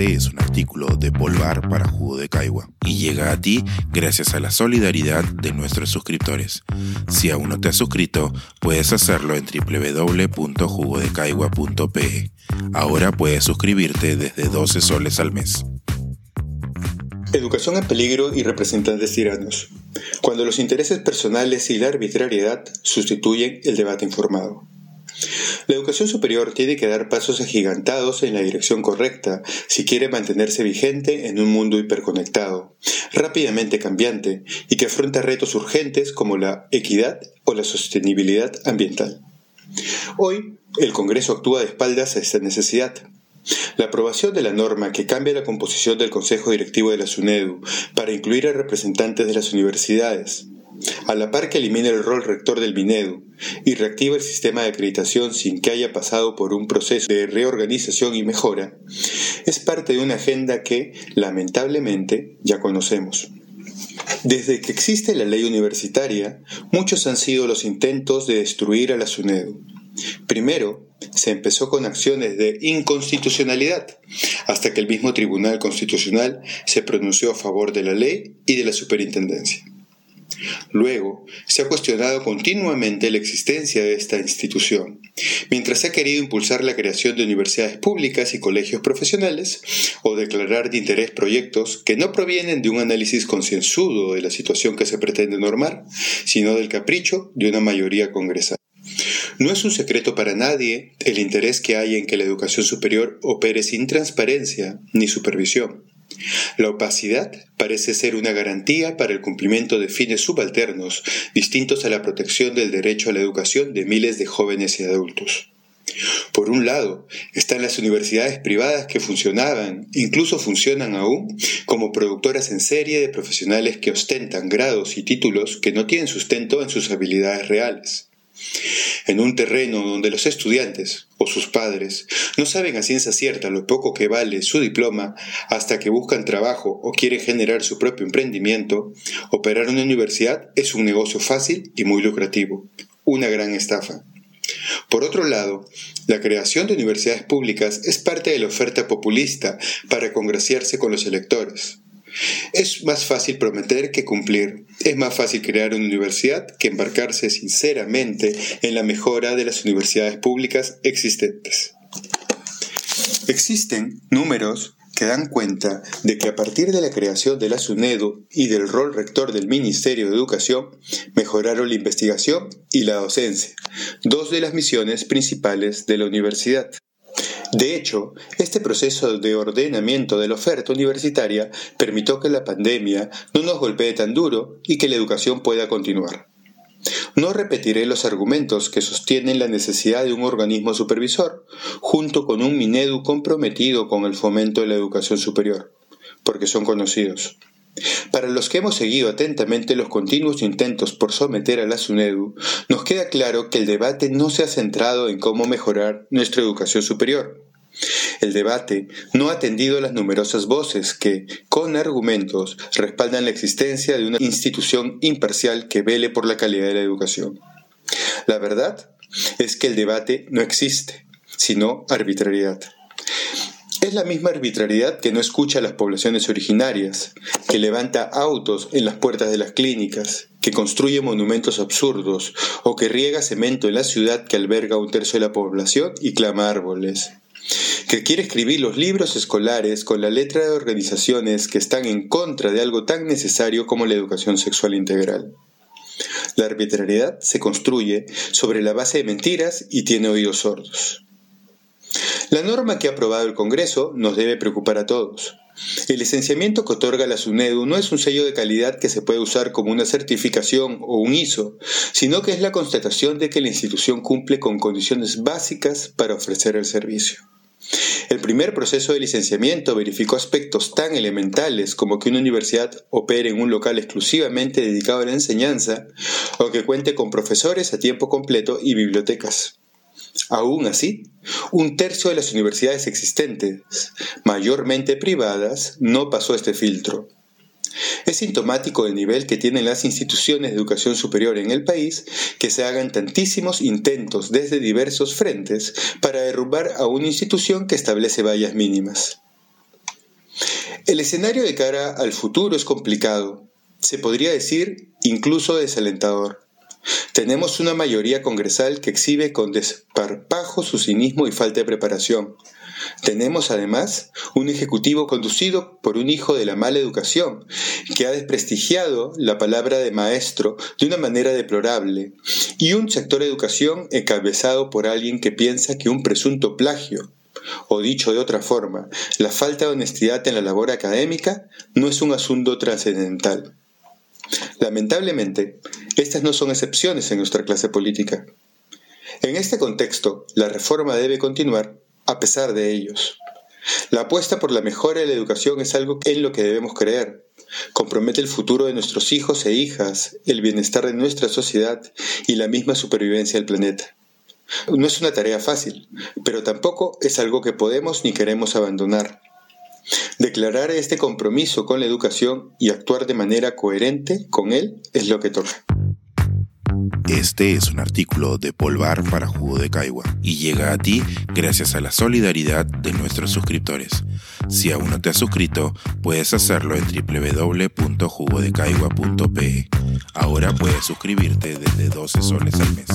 Este es un artículo de Polvar para Jugo de Caigua y llega a ti gracias a la solidaridad de nuestros suscriptores. Si aún no te has suscrito, puedes hacerlo en www.jugodecaigua.pe. Ahora puedes suscribirte desde 12 soles al mes. Educación en peligro y representantes tiranos. Cuando los intereses personales y la arbitrariedad sustituyen el debate informado. La educación superior tiene que dar pasos agigantados en la dirección correcta si quiere mantenerse vigente en un mundo hiperconectado, rápidamente cambiante y que afronta retos urgentes como la equidad o la sostenibilidad ambiental. Hoy, el Congreso actúa de espaldas a esta necesidad. La aprobación de la norma que cambia la composición del Consejo Directivo de la SUNEDU para incluir a representantes de las universidades, a la par que elimina el rol rector del Minedu y reactiva el sistema de acreditación sin que haya pasado por un proceso de reorganización y mejora, es parte de una agenda que, lamentablemente, ya conocemos. Desde que existe la ley universitaria, muchos han sido los intentos de destruir a la SUNEDU. Primero, se empezó con acciones de inconstitucionalidad, hasta que el mismo Tribunal Constitucional se pronunció a favor de la ley y de la superintendencia. Luego, se ha cuestionado continuamente la existencia de esta institución, mientras se ha querido impulsar la creación de universidades públicas y colegios profesionales, o declarar de interés proyectos que no provienen de un análisis concienzudo de la situación que se pretende normar, sino del capricho de una mayoría congresal. No es un secreto para nadie el interés que hay en que la educación superior opere sin transparencia ni supervisión. La opacidad parece ser una garantía para el cumplimiento de fines subalternos distintos a la protección del derecho a la educación de miles de jóvenes y adultos. Por un lado, están las universidades privadas que funcionaban, incluso funcionan aún, como productoras en serie de profesionales que ostentan grados y títulos que no tienen sustento en sus habilidades reales en un terreno donde los estudiantes o sus padres no saben a ciencia cierta lo poco que vale su diploma hasta que buscan trabajo o quieren generar su propio emprendimiento, operar una universidad es un negocio fácil y muy lucrativo, una gran estafa. Por otro lado, la creación de universidades públicas es parte de la oferta populista para congraciarse con los electores. Es más fácil prometer que cumplir. Es más fácil crear una universidad que embarcarse sinceramente en la mejora de las universidades públicas existentes. Existen números que dan cuenta de que a partir de la creación de la SUNEDU y del rol rector del Ministerio de Educación, mejoraron la investigación y la docencia, dos de las misiones principales de la universidad. De hecho, este proceso de ordenamiento de la oferta universitaria permitió que la pandemia no nos golpee tan duro y que la educación pueda continuar. No repetiré los argumentos que sostienen la necesidad de un organismo supervisor, junto con un Minedu comprometido con el fomento de la educación superior, porque son conocidos. Para los que hemos seguido atentamente los continuos intentos por someter a la SUNEDU, nos queda claro que el debate no se ha centrado en cómo mejorar nuestra educación superior. El debate no ha atendido a las numerosas voces que, con argumentos, respaldan la existencia de una institución imparcial que vele por la calidad de la educación. La verdad es que el debate no existe, sino arbitrariedad. Es la misma arbitrariedad que no escucha a las poblaciones originarias, que levanta autos en las puertas de las clínicas, que construye monumentos absurdos o que riega cemento en la ciudad que alberga un tercio de la población y clama árboles, que quiere escribir los libros escolares con la letra de organizaciones que están en contra de algo tan necesario como la educación sexual integral. La arbitrariedad se construye sobre la base de mentiras y tiene oídos sordos. La norma que ha aprobado el Congreso nos debe preocupar a todos. El licenciamiento que otorga la SUNEDU no es un sello de calidad que se puede usar como una certificación o un ISO, sino que es la constatación de que la institución cumple con condiciones básicas para ofrecer el servicio. El primer proceso de licenciamiento verificó aspectos tan elementales como que una universidad opere en un local exclusivamente dedicado a la enseñanza o que cuente con profesores a tiempo completo y bibliotecas. Aún así, un tercio de las universidades existentes, mayormente privadas, no pasó este filtro. Es sintomático del nivel que tienen las instituciones de educación superior en el país que se hagan tantísimos intentos desde diversos frentes para derrumbar a una institución que establece vallas mínimas. El escenario de cara al futuro es complicado, se podría decir incluso desalentador. Tenemos una mayoría congresal que exhibe con desparpajo su cinismo y falta de preparación. Tenemos además un ejecutivo conducido por un hijo de la mala educación, que ha desprestigiado la palabra de maestro de una manera deplorable, y un sector de educación encabezado por alguien que piensa que un presunto plagio, o dicho de otra forma, la falta de honestidad en la labor académica no es un asunto trascendental. Lamentablemente, estas no son excepciones en nuestra clase política. En este contexto, la reforma debe continuar a pesar de ellos. La apuesta por la mejora de la educación es algo en lo que debemos creer. Compromete el futuro de nuestros hijos e hijas, el bienestar de nuestra sociedad y la misma supervivencia del planeta. No es una tarea fácil, pero tampoco es algo que podemos ni queremos abandonar. Declarar este compromiso con la educación y actuar de manera coherente con él es lo que toca. Este es un artículo de Polvar para Jugo de Caigua y llega a ti gracias a la solidaridad de nuestros suscriptores. Si aún no te has suscrito, puedes hacerlo en www.jugodecaigua.pe. Ahora puedes suscribirte desde 12 soles al mes.